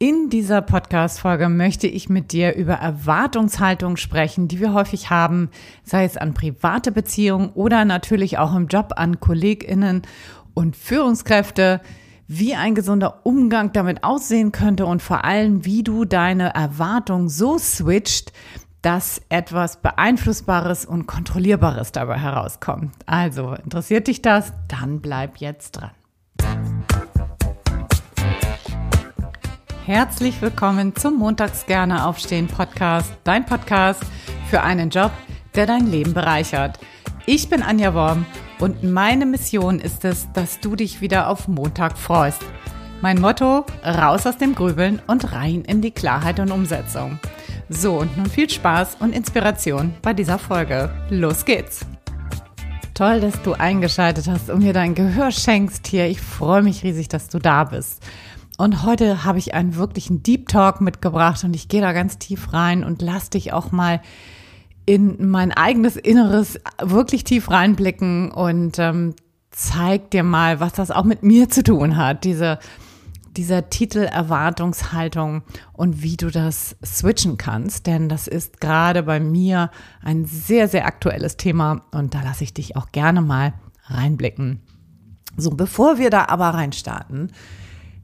In dieser Podcast-Folge möchte ich mit dir über Erwartungshaltung sprechen, die wir häufig haben, sei es an private Beziehungen oder natürlich auch im Job an KollegInnen und Führungskräfte, wie ein gesunder Umgang damit aussehen könnte und vor allem, wie du deine Erwartung so switcht, dass etwas Beeinflussbares und Kontrollierbares dabei herauskommt. Also, interessiert dich das? Dann bleib jetzt dran. Herzlich willkommen zum Montags gerne aufstehen Podcast, dein Podcast für einen Job, der dein Leben bereichert. Ich bin Anja Worm und meine Mission ist es, dass du dich wieder auf Montag freust. Mein Motto, raus aus dem Grübeln und rein in die Klarheit und Umsetzung. So, und nun viel Spaß und Inspiration bei dieser Folge. Los geht's! Toll, dass du eingeschaltet hast und mir dein Gehör schenkst hier. Ich freue mich riesig, dass du da bist. Und heute habe ich einen wirklichen Deep Talk mitgebracht und ich gehe da ganz tief rein und lass dich auch mal in mein eigenes Inneres wirklich tief reinblicken und ähm, zeig dir mal, was das auch mit mir zu tun hat, diese, dieser Titel Erwartungshaltung und wie du das switchen kannst, denn das ist gerade bei mir ein sehr, sehr aktuelles Thema und da lasse ich dich auch gerne mal reinblicken. So, bevor wir da aber reinstarten,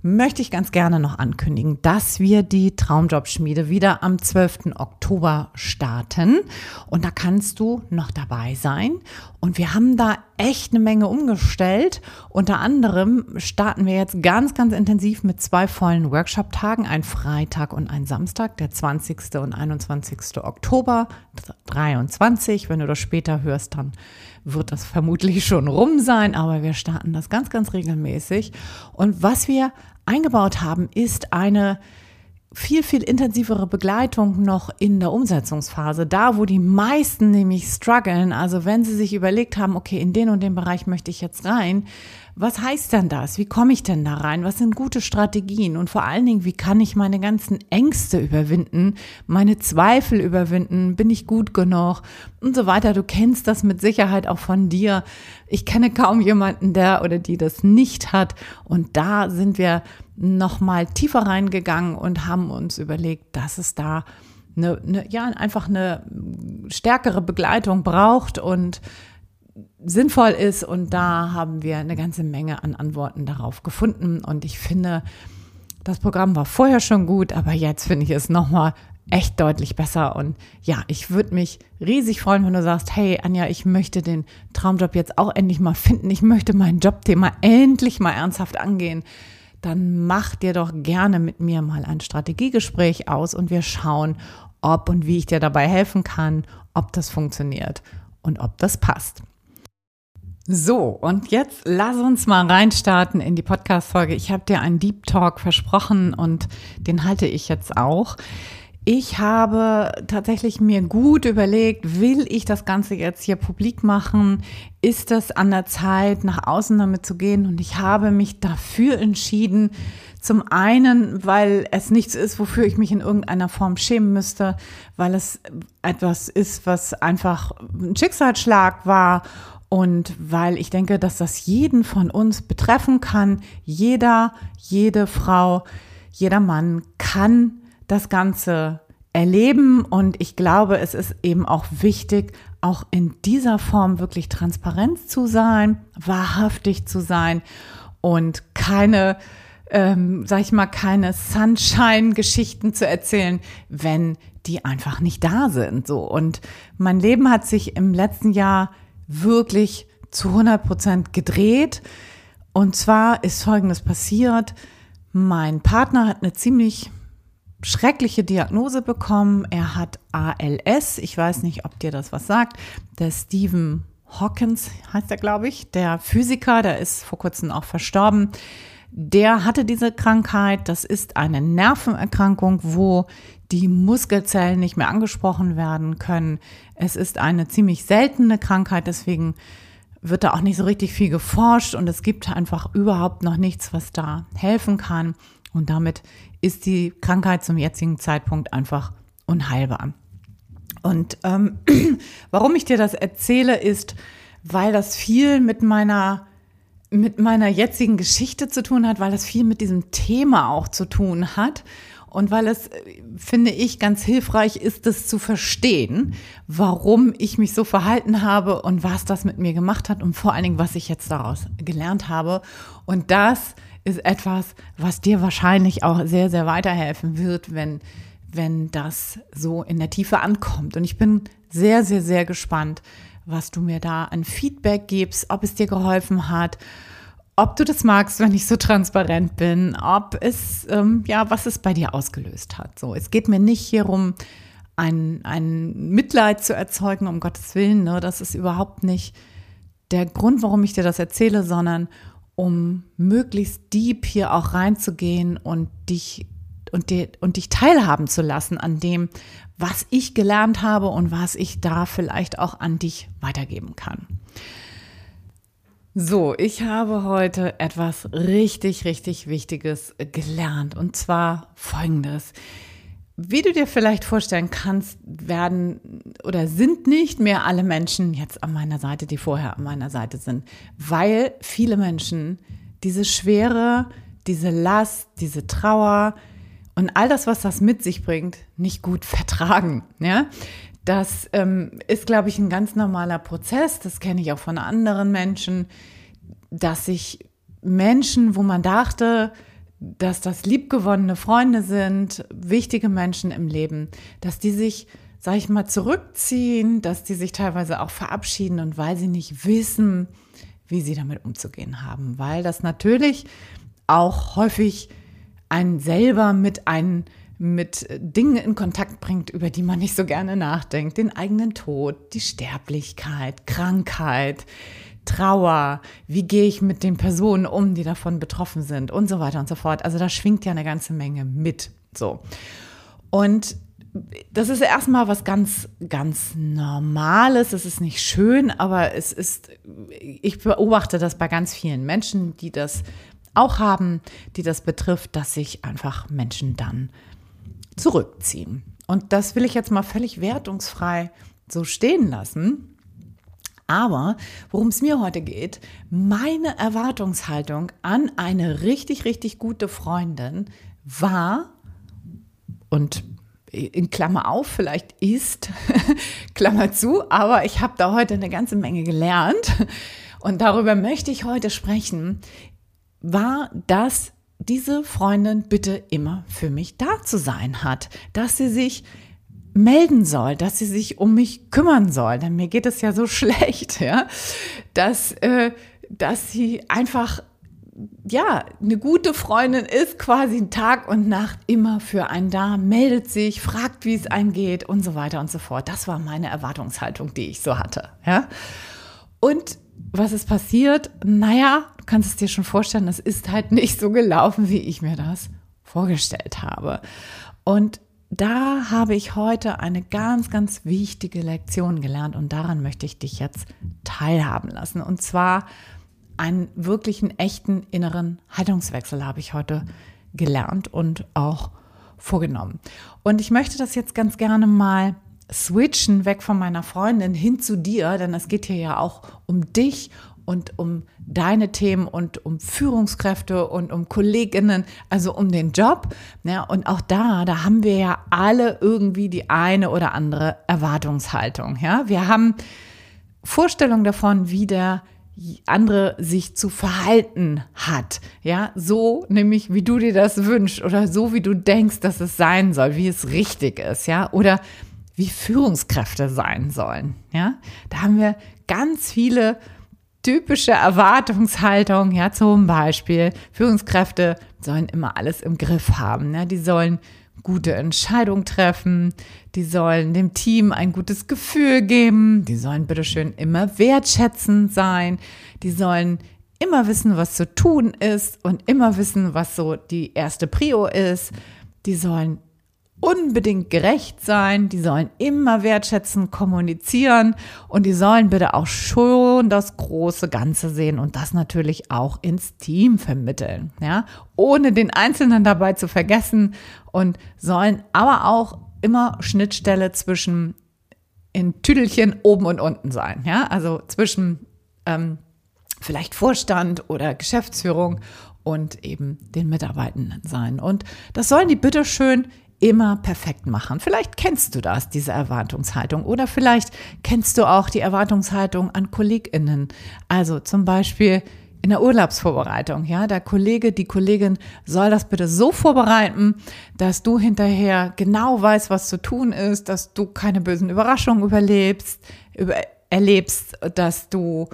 möchte ich ganz gerne noch ankündigen, dass wir die Traumjobschmiede wieder am 12. Oktober starten. Und da kannst du noch dabei sein. Und wir haben da echt eine Menge umgestellt. Unter anderem starten wir jetzt ganz, ganz intensiv mit zwei vollen Workshop-Tagen, ein Freitag und ein Samstag, der 20. und 21. Oktober 23. Wenn du das später hörst, dann wird das vermutlich schon rum sein, aber wir starten das ganz, ganz regelmäßig. Und was wir eingebaut haben, ist eine viel, viel intensivere Begleitung noch in der Umsetzungsphase, da wo die meisten nämlich strugglen, also wenn sie sich überlegt haben, okay, in den und den Bereich möchte ich jetzt rein, was heißt denn das? Wie komme ich denn da rein? Was sind gute Strategien? Und vor allen Dingen, wie kann ich meine ganzen Ängste überwinden, meine Zweifel überwinden? Bin ich gut genug? Und so weiter. Du kennst das mit Sicherheit auch von dir. Ich kenne kaum jemanden, der oder die das nicht hat. Und da sind wir nochmal tiefer reingegangen und haben uns überlegt, dass es da eine, eine, ja, einfach eine stärkere Begleitung braucht und sinnvoll ist. Und da haben wir eine ganze Menge an Antworten darauf gefunden. Und ich finde, das Programm war vorher schon gut, aber jetzt finde ich es nochmal echt deutlich besser. Und ja, ich würde mich riesig freuen, wenn du sagst, hey Anja, ich möchte den Traumjob jetzt auch endlich mal finden. Ich möchte mein Jobthema endlich mal ernsthaft angehen. Dann mach dir doch gerne mit mir mal ein Strategiegespräch aus und wir schauen, ob und wie ich dir dabei helfen kann, ob das funktioniert und ob das passt. So, und jetzt lass uns mal reinstarten in die Podcast-Folge. Ich habe dir einen Deep Talk versprochen und den halte ich jetzt auch. Ich habe tatsächlich mir gut überlegt, will ich das Ganze jetzt hier publik machen? Ist es an der Zeit, nach außen damit zu gehen? Und ich habe mich dafür entschieden, zum einen, weil es nichts ist, wofür ich mich in irgendeiner Form schämen müsste, weil es etwas ist, was einfach ein Schicksalsschlag war und weil ich denke, dass das jeden von uns betreffen kann. Jeder, jede Frau, jeder Mann kann das Ganze erleben. Und ich glaube, es ist eben auch wichtig, auch in dieser Form wirklich transparent zu sein, wahrhaftig zu sein und keine, ähm, sag ich mal, keine Sunshine-Geschichten zu erzählen, wenn die einfach nicht da sind. So. Und mein Leben hat sich im letzten Jahr wirklich zu 100 Prozent gedreht. Und zwar ist Folgendes passiert. Mein Partner hat eine ziemlich schreckliche Diagnose bekommen. Er hat ALS. Ich weiß nicht, ob dir das was sagt. Der Stephen Hawkins heißt er, glaube ich, der Physiker, der ist vor kurzem auch verstorben. Der hatte diese Krankheit. Das ist eine Nervenerkrankung, wo die Muskelzellen nicht mehr angesprochen werden können. Es ist eine ziemlich seltene Krankheit, deswegen wird da auch nicht so richtig viel geforscht und es gibt einfach überhaupt noch nichts, was da helfen kann. Und damit ist die Krankheit zum jetzigen Zeitpunkt einfach unheilbar. Und ähm, warum ich dir das erzähle, ist, weil das viel mit meiner mit meiner jetzigen Geschichte zu tun hat, weil das viel mit diesem Thema auch zu tun hat und weil es, finde ich, ganz hilfreich ist, es zu verstehen, warum ich mich so verhalten habe und was das mit mir gemacht hat und vor allen Dingen, was ich jetzt daraus gelernt habe. Und das ist etwas, was dir wahrscheinlich auch sehr, sehr weiterhelfen wird, wenn, wenn das so in der Tiefe ankommt. Und ich bin sehr, sehr, sehr gespannt, was du mir da an Feedback gibst, ob es dir geholfen hat ob du das magst, wenn ich so transparent bin, ob es, ähm, ja, was es bei dir ausgelöst hat. So, es geht mir nicht hierum, ein, ein Mitleid zu erzeugen, um Gottes Willen. Ne? Das ist überhaupt nicht der Grund, warum ich dir das erzähle, sondern um möglichst deep hier auch reinzugehen und dich und, dir, und dich teilhaben zu lassen an dem, was ich gelernt habe und was ich da vielleicht auch an dich weitergeben kann. So, ich habe heute etwas richtig, richtig Wichtiges gelernt und zwar folgendes. Wie du dir vielleicht vorstellen kannst, werden oder sind nicht mehr alle Menschen jetzt an meiner Seite, die vorher an meiner Seite sind, weil viele Menschen diese Schwere, diese Last, diese Trauer und all das, was das mit sich bringt, nicht gut vertragen. Ja? Das ähm, ist, glaube ich, ein ganz normaler Prozess. Das kenne ich auch von anderen Menschen, dass sich Menschen, wo man dachte, dass das liebgewonnene Freunde sind, wichtige Menschen im Leben, dass die sich, sag ich mal, zurückziehen, dass die sich teilweise auch verabschieden und weil sie nicht wissen, wie sie damit umzugehen haben, weil das natürlich auch häufig einen selber mit einen mit Dingen in Kontakt bringt, über die man nicht so gerne nachdenkt. Den eigenen Tod, die Sterblichkeit, Krankheit, Trauer, wie gehe ich mit den Personen um, die davon betroffen sind und so weiter und so fort. Also da schwingt ja eine ganze Menge mit. So. Und das ist erstmal was ganz, ganz Normales. Es ist nicht schön, aber es ist, ich beobachte das bei ganz vielen Menschen, die das auch haben, die das betrifft, dass sich einfach Menschen dann zurückziehen. Und das will ich jetzt mal völlig wertungsfrei so stehen lassen. Aber worum es mir heute geht, meine Erwartungshaltung an eine richtig, richtig gute Freundin war und in Klammer auf, vielleicht ist, Klammer zu, aber ich habe da heute eine ganze Menge gelernt und darüber möchte ich heute sprechen, war, dass diese Freundin bitte immer für mich da zu sein hat, dass sie sich melden soll, dass sie sich um mich kümmern soll, denn mir geht es ja so schlecht, ja, dass, äh, dass sie einfach ja, eine gute Freundin ist quasi Tag und Nacht immer für einen da, meldet sich, fragt, wie es einem geht und so weiter und so fort. Das war meine Erwartungshaltung, die ich so hatte, ja. Und was ist passiert? Naja, du kannst es dir schon vorstellen, es ist halt nicht so gelaufen, wie ich mir das vorgestellt habe. Und da habe ich heute eine ganz, ganz wichtige Lektion gelernt und daran möchte ich dich jetzt teilhaben lassen. Und zwar einen wirklichen, echten inneren Haltungswechsel habe ich heute gelernt und auch vorgenommen. Und ich möchte das jetzt ganz gerne mal switchen weg von meiner Freundin hin zu dir, denn es geht hier ja auch um dich und um deine Themen und um Führungskräfte und um Kolleginnen, also um den Job. Ja, und auch da, da haben wir ja alle irgendwie die eine oder andere Erwartungshaltung. Ja, wir haben Vorstellungen davon, wie der andere sich zu verhalten hat. Ja, so nämlich, wie du dir das wünschst oder so, wie du denkst, dass es sein soll, wie es richtig ist. Ja, oder wie Führungskräfte sein sollen. Ja, da haben wir ganz viele typische Erwartungshaltung, ja, zum Beispiel Führungskräfte sollen immer alles im Griff haben, ne? die sollen gute Entscheidungen treffen, die sollen dem Team ein gutes Gefühl geben, die sollen bitteschön immer wertschätzend sein, die sollen immer wissen, was zu tun ist und immer wissen, was so die erste Prio ist, die sollen unbedingt gerecht sein, die sollen immer wertschätzend kommunizieren. Und die sollen bitte auch schon das große Ganze sehen und das natürlich auch ins Team vermitteln, ja, ohne den Einzelnen dabei zu vergessen. Und sollen aber auch immer Schnittstelle zwischen in Tüdelchen oben und unten sein, ja, also zwischen ähm, vielleicht Vorstand oder Geschäftsführung und eben den Mitarbeitenden sein. Und das sollen die bitteschön immer perfekt machen. Vielleicht kennst du das, diese Erwartungshaltung. Oder vielleicht kennst du auch die Erwartungshaltung an KollegInnen. Also zum Beispiel in der Urlaubsvorbereitung, ja, der Kollege, die Kollegin soll das bitte so vorbereiten, dass du hinterher genau weißt, was zu tun ist, dass du keine bösen Überraschungen überlebst, über, erlebst, dass du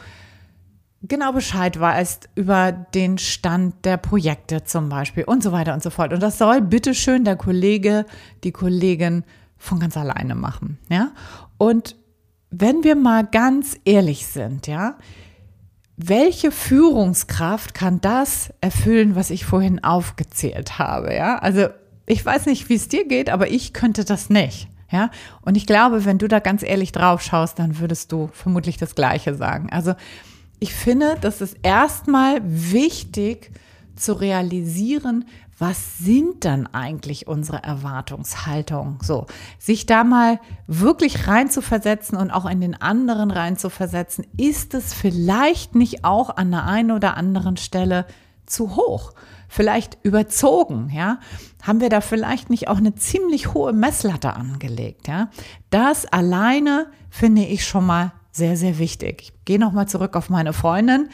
genau Bescheid weißt über den Stand der Projekte zum Beispiel und so weiter und so fort. Und das soll bitteschön der Kollege, die Kollegin von ganz alleine machen, ja. Und wenn wir mal ganz ehrlich sind, ja, welche Führungskraft kann das erfüllen, was ich vorhin aufgezählt habe, ja? Also ich weiß nicht, wie es dir geht, aber ich könnte das nicht. Ja, und ich glaube, wenn du da ganz ehrlich drauf schaust, dann würdest du vermutlich das Gleiche sagen. Also ich finde, das ist erstmal wichtig zu realisieren, was sind dann eigentlich unsere Erwartungshaltungen? So, sich da mal wirklich reinzuversetzen und auch in den anderen reinzuversetzen, ist es vielleicht nicht auch an der einen oder anderen Stelle zu hoch? Vielleicht überzogen, ja? Haben wir da vielleicht nicht auch eine ziemlich hohe Messlatte angelegt, ja? Das alleine finde ich schon mal sehr, sehr wichtig. Ich gehe nochmal zurück auf meine Freundin.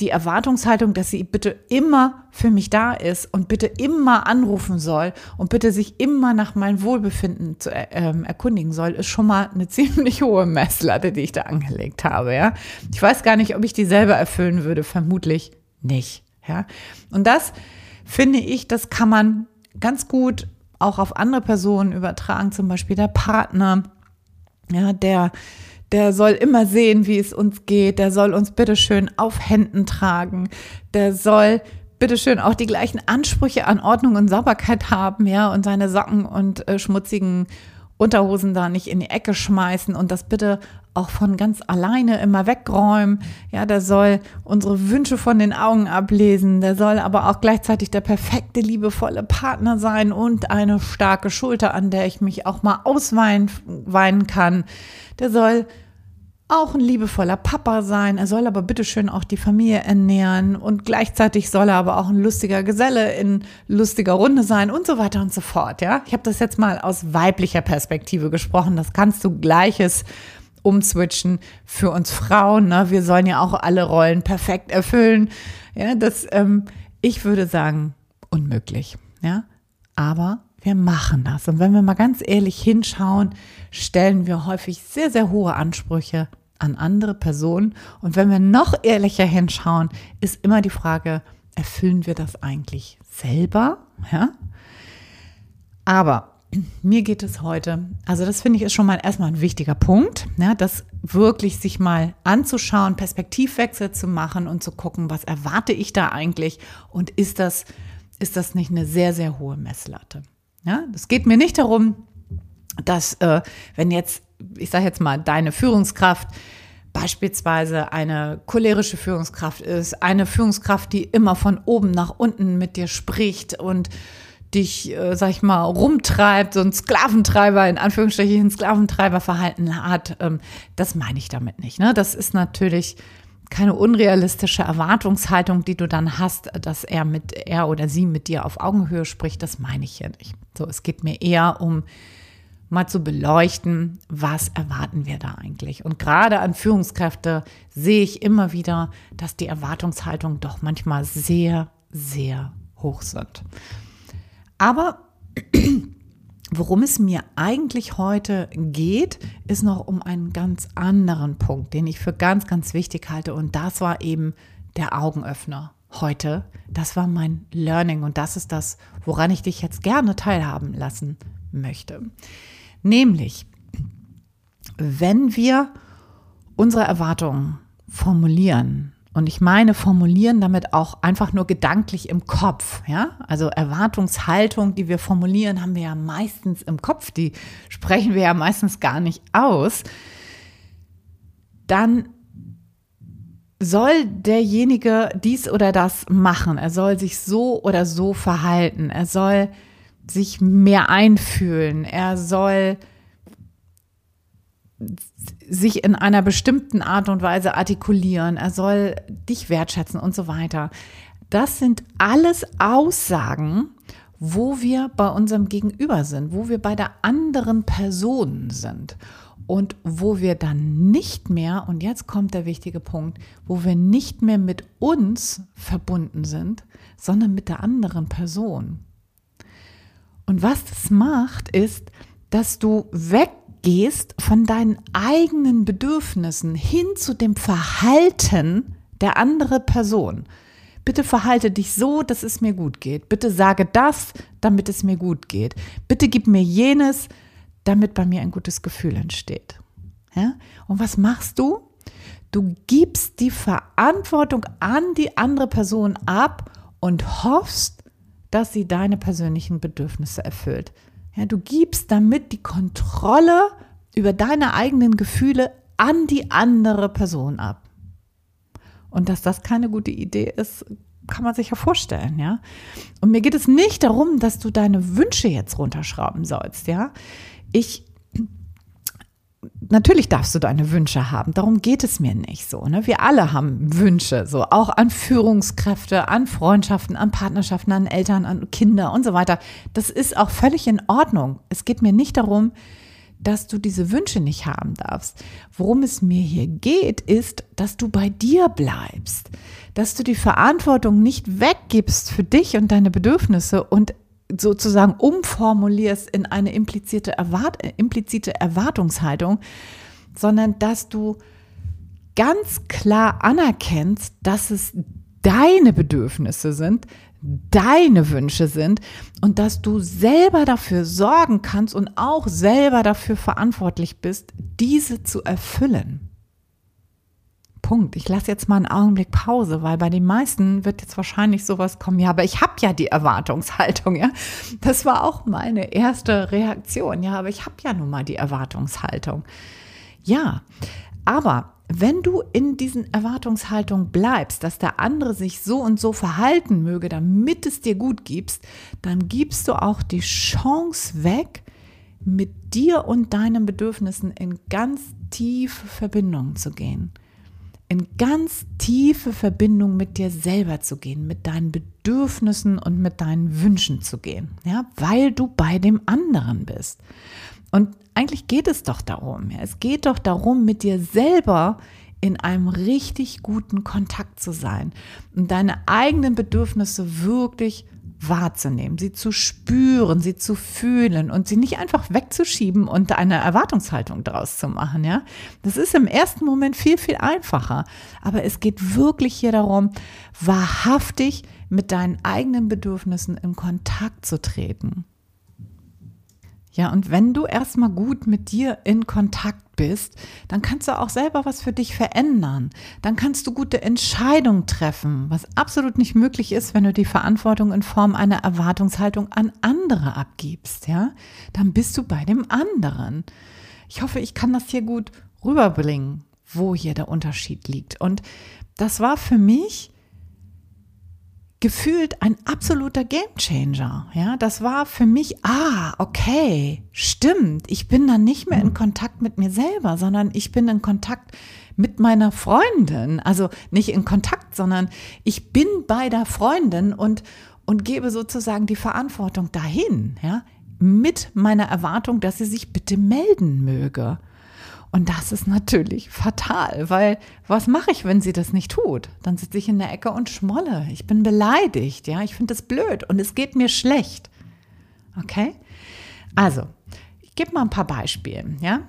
Die Erwartungshaltung, dass sie bitte immer für mich da ist und bitte immer anrufen soll und bitte sich immer nach meinem Wohlbefinden zu äh, ähm, erkundigen soll, ist schon mal eine ziemlich hohe Messlatte, die ich da angelegt habe. Ja, ich weiß gar nicht, ob ich die selber erfüllen würde. Vermutlich nicht. Ja, und das finde ich, das kann man ganz gut auch auf andere Personen übertragen, zum Beispiel der Partner, ja, der der soll immer sehen, wie es uns geht, der soll uns bitteschön auf Händen tragen, der soll bitteschön auch die gleichen Ansprüche an Ordnung und Sauberkeit haben, ja, und seine Socken und äh, schmutzigen Unterhosen da nicht in die Ecke schmeißen und das bitte auch von ganz alleine immer wegräumen. Ja, der soll unsere Wünsche von den Augen ablesen. Der soll aber auch gleichzeitig der perfekte, liebevolle Partner sein und eine starke Schulter, an der ich mich auch mal ausweinen weinen kann. Der soll auch ein liebevoller Papa sein. Er soll aber bitteschön auch die Familie ernähren und gleichzeitig soll er aber auch ein lustiger Geselle in lustiger Runde sein und so weiter und so fort. Ja, ich habe das jetzt mal aus weiblicher Perspektive gesprochen. Das kannst du gleiches umswitchen für uns Frauen. Ne? Wir sollen ja auch alle Rollen perfekt erfüllen. Ja, das, ähm, ich würde sagen, unmöglich. Ja, aber wir machen das. Und wenn wir mal ganz ehrlich hinschauen, stellen wir häufig sehr, sehr hohe Ansprüche an andere Personen. Und wenn wir noch ehrlicher hinschauen, ist immer die Frage, erfüllen wir das eigentlich selber? Ja? Aber mir geht es heute, also das finde ich ist schon mal erstmal ein wichtiger Punkt, ja, das wirklich sich mal anzuschauen, Perspektivwechsel zu machen und zu gucken, was erwarte ich da eigentlich und ist das, ist das nicht eine sehr, sehr hohe Messlatte? Ja, es geht mir nicht darum, dass äh, wenn jetzt, ich sage jetzt mal, deine Führungskraft beispielsweise eine cholerische Führungskraft ist, eine Führungskraft, die immer von oben nach unten mit dir spricht und dich, äh, sag ich mal, rumtreibt, so ein Sklaventreiber, in Anführungsstrichen Sklaventreiberverhalten hat, ähm, das meine ich damit nicht. Ne? Das ist natürlich keine unrealistische Erwartungshaltung, die du dann hast, dass er mit er oder sie mit dir auf Augenhöhe spricht, das meine ich hier nicht. So, es geht mir eher um mal zu beleuchten, was erwarten wir da eigentlich. Und gerade an Führungskräfte sehe ich immer wieder, dass die Erwartungshaltungen doch manchmal sehr, sehr hoch sind. Aber worum es mir eigentlich heute geht, ist noch um einen ganz anderen Punkt, den ich für ganz, ganz wichtig halte. Und das war eben der Augenöffner heute. Das war mein Learning und das ist das, woran ich dich jetzt gerne teilhaben lassen möchte. Nämlich, wenn wir unsere Erwartungen formulieren, und ich meine, formulieren damit auch einfach nur gedanklich im Kopf. Ja, also Erwartungshaltung, die wir formulieren, haben wir ja meistens im Kopf. Die sprechen wir ja meistens gar nicht aus. Dann soll derjenige dies oder das machen. Er soll sich so oder so verhalten. Er soll sich mehr einfühlen. Er soll sich in einer bestimmten Art und Weise artikulieren, er soll dich wertschätzen und so weiter. Das sind alles Aussagen, wo wir bei unserem Gegenüber sind, wo wir bei der anderen Person sind und wo wir dann nicht mehr, und jetzt kommt der wichtige Punkt, wo wir nicht mehr mit uns verbunden sind, sondern mit der anderen Person. Und was das macht, ist, dass du weggehst von deinen eigenen Bedürfnissen hin zu dem Verhalten der anderen Person. Bitte verhalte dich so, dass es mir gut geht. Bitte sage das, damit es mir gut geht. Bitte gib mir jenes, damit bei mir ein gutes Gefühl entsteht. Ja? Und was machst du? Du gibst die Verantwortung an die andere Person ab und hoffst, dass sie deine persönlichen Bedürfnisse erfüllt. Ja, du gibst damit die Kontrolle über deine eigenen Gefühle an die andere Person ab. Und dass das keine gute Idee ist, kann man sich ja vorstellen, ja. Und mir geht es nicht darum, dass du deine Wünsche jetzt runterschrauben sollst, ja. Ich natürlich darfst du deine Wünsche haben. Darum geht es mir nicht so. Ne? Wir alle haben Wünsche, so auch an Führungskräfte, an Freundschaften, an Partnerschaften, an Eltern, an Kinder und so weiter. Das ist auch völlig in Ordnung. Es geht mir nicht darum, dass du diese Wünsche nicht haben darfst. Worum es mir hier geht, ist, dass du bei dir bleibst, dass du die Verantwortung nicht weggibst für dich und deine Bedürfnisse und sozusagen umformulierst in eine implizite, Erwart implizite Erwartungshaltung, sondern dass du ganz klar anerkennst, dass es deine Bedürfnisse sind, deine Wünsche sind und dass du selber dafür sorgen kannst und auch selber dafür verantwortlich bist, diese zu erfüllen. Punkt. Ich lasse jetzt mal einen Augenblick Pause, weil bei den meisten wird jetzt wahrscheinlich sowas kommen, ja, aber ich habe ja die Erwartungshaltung, ja. Das war auch meine erste Reaktion, ja, aber ich habe ja nun mal die Erwartungshaltung. Ja, aber wenn du in diesen Erwartungshaltung bleibst, dass der andere sich so und so verhalten möge, damit es dir gut gibst, dann gibst du auch die Chance weg, mit dir und deinen Bedürfnissen in ganz tiefe Verbindung zu gehen in ganz tiefe Verbindung mit dir selber zu gehen, mit deinen Bedürfnissen und mit deinen Wünschen zu gehen, ja, weil du bei dem anderen bist. Und eigentlich geht es doch darum, ja, es geht doch darum, mit dir selber in einem richtig guten Kontakt zu sein und deine eigenen Bedürfnisse wirklich wahrzunehmen, sie zu spüren, sie zu fühlen und sie nicht einfach wegzuschieben und eine Erwartungshaltung daraus zu machen, ja. Das ist im ersten Moment viel, viel einfacher. Aber es geht wirklich hier darum, wahrhaftig mit deinen eigenen Bedürfnissen in Kontakt zu treten. Ja, und wenn du erstmal gut mit dir in Kontakt bist, dann kannst du auch selber was für dich verändern. Dann kannst du gute Entscheidungen treffen, was absolut nicht möglich ist, wenn du die Verantwortung in Form einer Erwartungshaltung an andere abgibst, ja? Dann bist du bei dem anderen. Ich hoffe, ich kann das hier gut rüberbringen, wo hier der Unterschied liegt. Und das war für mich gefühlt ein absoluter Gamechanger. Ja, das war für mich, ah, okay, stimmt. Ich bin dann nicht mehr in Kontakt mit mir selber, sondern ich bin in Kontakt mit meiner Freundin. Also nicht in Kontakt, sondern ich bin bei der Freundin und, und gebe sozusagen die Verantwortung dahin, ja, mit meiner Erwartung, dass sie sich bitte melden möge. Und das ist natürlich fatal, weil was mache ich, wenn sie das nicht tut? Dann sitze ich in der Ecke und schmolle. Ich bin beleidigt, ja, ich finde das blöd und es geht mir schlecht. Okay? Also, ich gebe mal ein paar Beispiele, ja?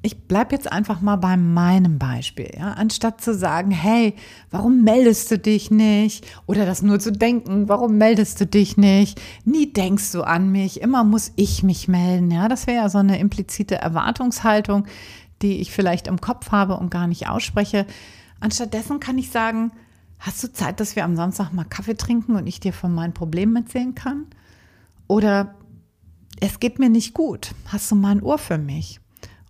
Ich bleibe jetzt einfach mal bei meinem Beispiel, ja, anstatt zu sagen, hey, warum meldest du dich nicht? Oder das nur zu denken, warum meldest du dich nicht? Nie denkst du an mich, immer muss ich mich melden, ja, das wäre ja so eine implizite Erwartungshaltung, die ich vielleicht im Kopf habe und gar nicht ausspreche. Anstattdessen kann ich sagen, hast du Zeit, dass wir am Samstag mal Kaffee trinken und ich dir von meinen Problemen erzählen kann? Oder es geht mir nicht gut, hast du mal ein Ohr für mich?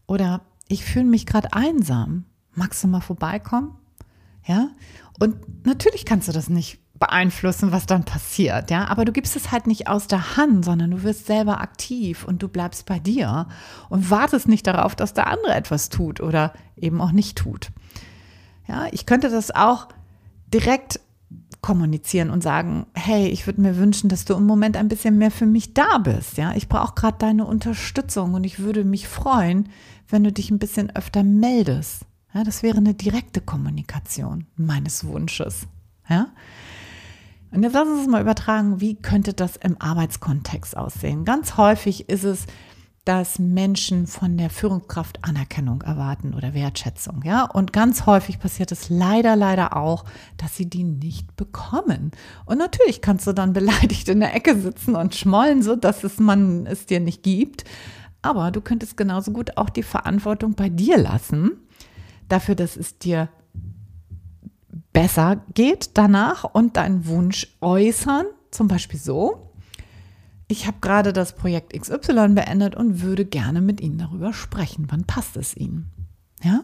Oder ich fühle mich gerade einsam, magst du mal vorbeikommen? Ja, und natürlich kannst du das nicht beeinflussen, was dann passiert, ja. Aber du gibst es halt nicht aus der Hand, sondern du wirst selber aktiv und du bleibst bei dir und wartest nicht darauf, dass der andere etwas tut oder eben auch nicht tut. Ja, ich könnte das auch direkt kommunizieren und sagen, hey, ich würde mir wünschen, dass du im Moment ein bisschen mehr für mich da bist. Ja, ich brauche gerade deine Unterstützung und ich würde mich freuen, wenn du dich ein bisschen öfter meldest. Ja, das wäre eine direkte Kommunikation meines Wunsches. Ja. Und jetzt lass uns mal übertragen, wie könnte das im Arbeitskontext aussehen? Ganz häufig ist es, dass Menschen von der Führungskraft Anerkennung erwarten oder Wertschätzung, ja. Und ganz häufig passiert es leider, leider auch, dass sie die nicht bekommen. Und natürlich kannst du dann beleidigt in der Ecke sitzen und schmollen, so dass es man es dir nicht gibt. Aber du könntest genauso gut auch die Verantwortung bei dir lassen, dafür, dass es dir besser geht danach und deinen Wunsch äußern, zum Beispiel so, ich habe gerade das Projekt XY beendet und würde gerne mit Ihnen darüber sprechen. Wann passt es Ihnen? Ja?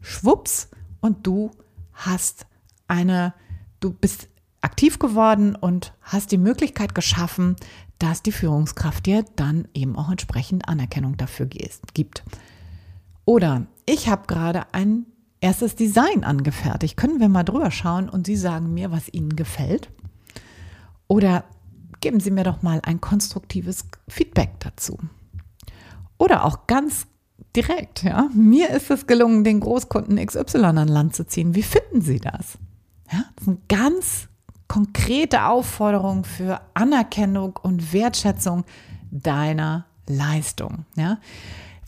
Schwupps und du hast eine, du bist aktiv geworden und hast die Möglichkeit geschaffen, dass die Führungskraft dir dann eben auch entsprechend Anerkennung dafür gibt. Oder ich habe gerade ein erstes Design angefertigt. Können wir mal drüber schauen und Sie sagen mir, was Ihnen gefällt? Oder geben Sie mir doch mal ein konstruktives Feedback dazu. Oder auch ganz direkt, ja. Mir ist es gelungen, den Großkunden XY an Land zu ziehen. Wie finden Sie das? Ja, das sind ganz konkrete Aufforderungen für Anerkennung und Wertschätzung deiner Leistung, ja.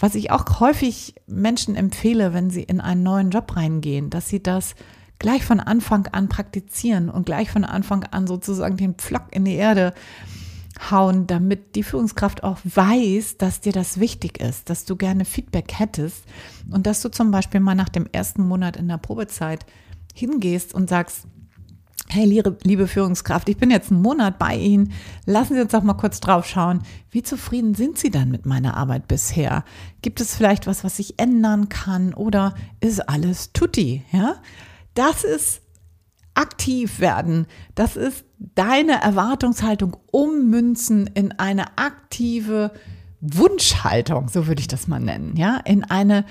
Was ich auch häufig Menschen empfehle, wenn sie in einen neuen Job reingehen, dass sie das gleich von Anfang an praktizieren und gleich von Anfang an sozusagen den Pflock in die Erde hauen, damit die Führungskraft auch weiß, dass dir das wichtig ist, dass du gerne Feedback hättest und dass du zum Beispiel mal nach dem ersten Monat in der Probezeit hingehst und sagst, hey, liebe, Führungskraft, ich bin jetzt einen Monat bei Ihnen. Lassen Sie uns doch mal kurz drauf schauen. Wie zufrieden sind Sie dann mit meiner Arbeit bisher? Gibt es vielleicht was, was ich ändern kann oder ist alles tutti? Ja? Das ist aktiv werden. Das ist deine Erwartungshaltung ummünzen in eine aktive Wunschhaltung, so würde ich das mal nennen, ja, in eine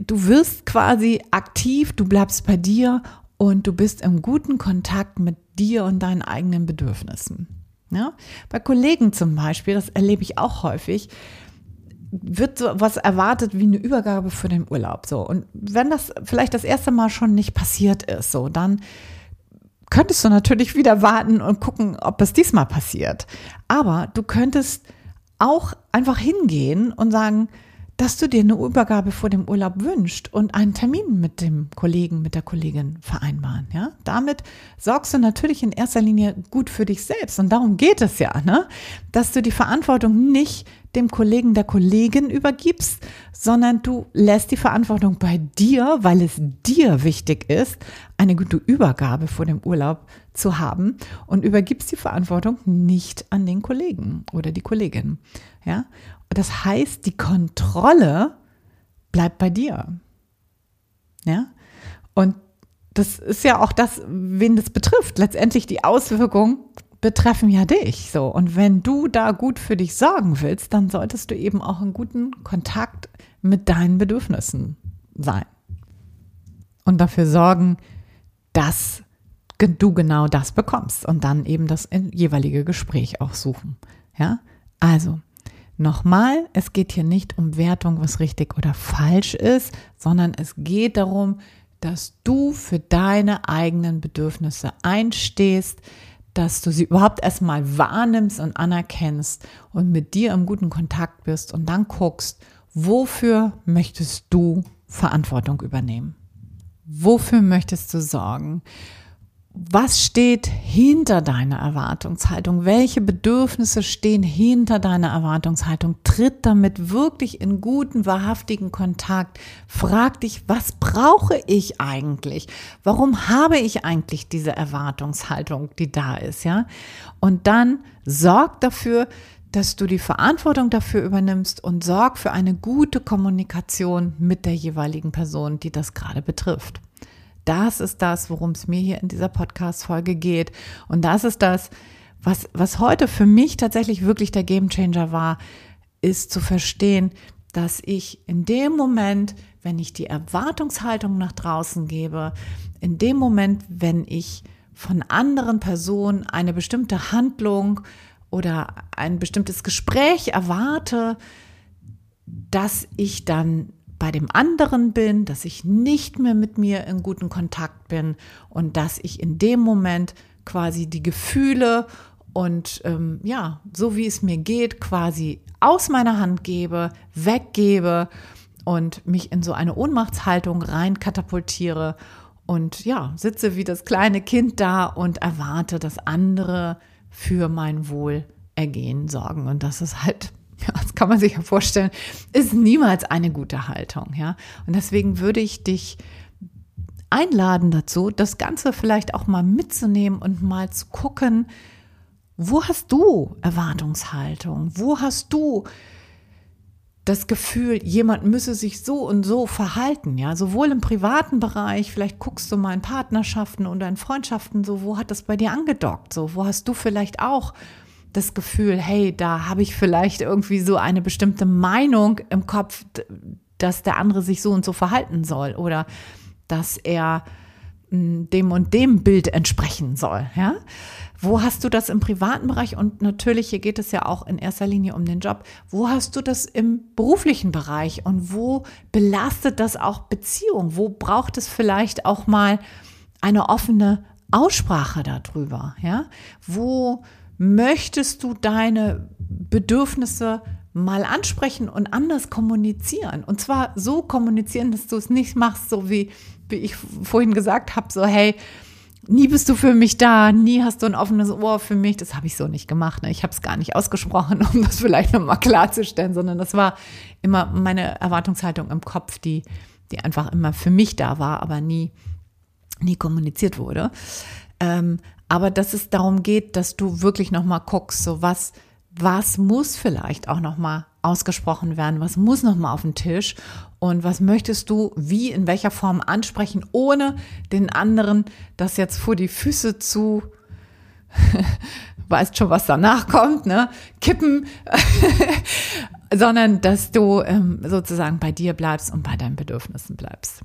du wirst quasi aktiv, du bleibst bei dir und du bist im guten Kontakt mit dir und deinen eigenen Bedürfnissen. Ja? Bei Kollegen zum Beispiel, das erlebe ich auch häufig, wird so was erwartet wie eine Übergabe für den Urlaub. So. Und wenn das vielleicht das erste Mal schon nicht passiert ist, so, dann könntest du natürlich wieder warten und gucken, ob es diesmal passiert. Aber du könntest auch einfach hingehen und sagen, dass du dir eine Übergabe vor dem Urlaub wünschst und einen Termin mit dem Kollegen, mit der Kollegin vereinbaren. Ja, damit sorgst du natürlich in erster Linie gut für dich selbst und darum geht es ja, ne? dass du die Verantwortung nicht dem Kollegen, der Kollegin übergibst, sondern du lässt die Verantwortung bei dir, weil es dir wichtig ist, eine gute Übergabe vor dem Urlaub zu haben und übergibst die Verantwortung nicht an den Kollegen oder die Kollegin. Ja, das heißt, die Kontrolle bleibt bei dir. Ja, und das ist ja auch das, wen das betrifft. Letztendlich die Auswirkung betreffen ja dich so. Und wenn du da gut für dich sorgen willst, dann solltest du eben auch in guten Kontakt mit deinen Bedürfnissen sein. Und dafür sorgen, dass du genau das bekommst und dann eben das jeweilige Gespräch auch suchen. Ja, also nochmal, es geht hier nicht um Wertung, was richtig oder falsch ist, sondern es geht darum, dass du für deine eigenen Bedürfnisse einstehst, dass du sie überhaupt erstmal wahrnimmst und anerkennst und mit dir im guten Kontakt bist und dann guckst, wofür möchtest du Verantwortung übernehmen? Wofür möchtest du sorgen? Was steht hinter deiner Erwartungshaltung? Welche Bedürfnisse stehen hinter deiner Erwartungshaltung? Tritt damit wirklich in guten, wahrhaftigen Kontakt. Frag dich, was brauche ich eigentlich? Warum habe ich eigentlich diese Erwartungshaltung, die da ist, ja? Und dann sorg dafür, dass du die Verantwortung dafür übernimmst und sorg für eine gute Kommunikation mit der jeweiligen Person, die das gerade betrifft. Das ist das, worum es mir hier in dieser Podcast-Folge geht. Und das ist das, was, was heute für mich tatsächlich wirklich der Gamechanger war, ist zu verstehen, dass ich in dem Moment, wenn ich die Erwartungshaltung nach draußen gebe, in dem Moment, wenn ich von anderen Personen eine bestimmte Handlung oder ein bestimmtes Gespräch erwarte, dass ich dann bei dem anderen bin, dass ich nicht mehr mit mir in guten Kontakt bin und dass ich in dem Moment quasi die Gefühle und ähm, ja, so wie es mir geht, quasi aus meiner Hand gebe, weggebe und mich in so eine Ohnmachtshaltung rein katapultiere und ja, sitze wie das kleine Kind da und erwarte, dass andere für mein Wohlergehen sorgen. Und das ist halt, das kann man sich ja vorstellen, ist niemals eine gute Haltung, ja. Und deswegen würde ich dich einladen dazu, das Ganze vielleicht auch mal mitzunehmen und mal zu gucken, wo hast du Erwartungshaltung? Wo hast du das Gefühl, jemand müsse sich so und so verhalten, ja, sowohl im privaten Bereich, vielleicht guckst du mal in Partnerschaften oder in Freundschaften, so, wo hat das bei dir angedockt, so, wo hast du vielleicht auch das Gefühl, hey, da habe ich vielleicht irgendwie so eine bestimmte Meinung im Kopf, dass der andere sich so und so verhalten soll oder dass er hm, dem und dem Bild entsprechen soll, ja. Wo hast du das im privaten Bereich? Und natürlich, hier geht es ja auch in erster Linie um den Job. Wo hast du das im beruflichen Bereich? Und wo belastet das auch Beziehung? Wo braucht es vielleicht auch mal eine offene Aussprache darüber? Ja? Wo möchtest du deine Bedürfnisse mal ansprechen und anders kommunizieren? Und zwar so kommunizieren, dass du es nicht machst, so wie, wie ich vorhin gesagt habe, so hey, nie bist du für mich da, nie hast du ein offenes Ohr für mich. Das habe ich so nicht gemacht. Ne? Ich habe es gar nicht ausgesprochen, um das vielleicht nochmal klarzustellen, sondern das war immer meine Erwartungshaltung im Kopf, die, die einfach immer für mich da war, aber nie, nie kommuniziert wurde. Ähm, aber dass es darum geht, dass du wirklich nochmal guckst, so was, was muss vielleicht auch nochmal ausgesprochen werden, was muss nochmal auf den Tisch? Und was möchtest du wie, in welcher Form ansprechen, ohne den anderen das jetzt vor die Füße zu, weißt schon, was danach kommt, ne, kippen, sondern dass du ähm, sozusagen bei dir bleibst und bei deinen Bedürfnissen bleibst.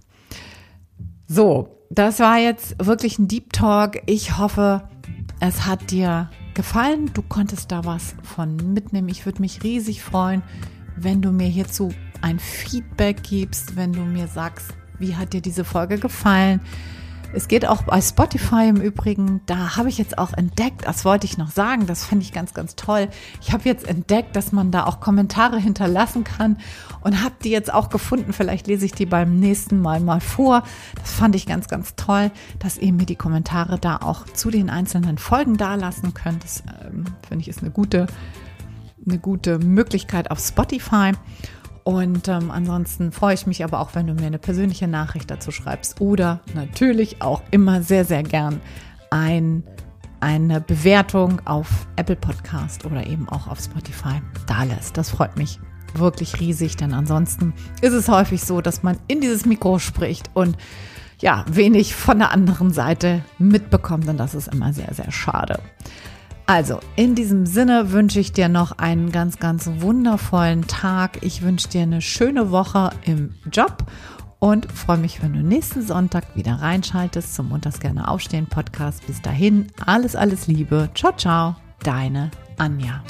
So, das war jetzt wirklich ein Deep Talk. Ich hoffe, es hat dir gefallen. Du konntest da was von mitnehmen. Ich würde mich riesig freuen, wenn du mir hierzu ein Feedback gibst, wenn du mir sagst, wie hat dir diese Folge gefallen. Es geht auch bei Spotify im Übrigen. Da habe ich jetzt auch entdeckt, das wollte ich noch sagen, das finde ich ganz, ganz toll. Ich habe jetzt entdeckt, dass man da auch Kommentare hinterlassen kann und habe die jetzt auch gefunden. Vielleicht lese ich die beim nächsten Mal mal vor. Das fand ich ganz, ganz toll, dass ihr mir die Kommentare da auch zu den einzelnen Folgen dalassen könnt. Das ähm, finde ich ist eine gute, eine gute Möglichkeit auf Spotify. Und ähm, ansonsten freue ich mich aber auch, wenn du mir eine persönliche Nachricht dazu schreibst oder natürlich auch immer sehr, sehr gern ein, eine Bewertung auf Apple Podcast oder eben auch auf Spotify da lässt. Das freut mich wirklich riesig, denn ansonsten ist es häufig so, dass man in dieses Mikro spricht und ja, wenig von der anderen Seite mitbekommt und das ist immer sehr, sehr schade. Also, in diesem Sinne wünsche ich dir noch einen ganz, ganz wundervollen Tag. Ich wünsche dir eine schöne Woche im Job und freue mich, wenn du nächsten Sonntag wieder reinschaltest zum Montags gerne aufstehen Podcast. Bis dahin, alles, alles Liebe. Ciao, ciao, deine Anja.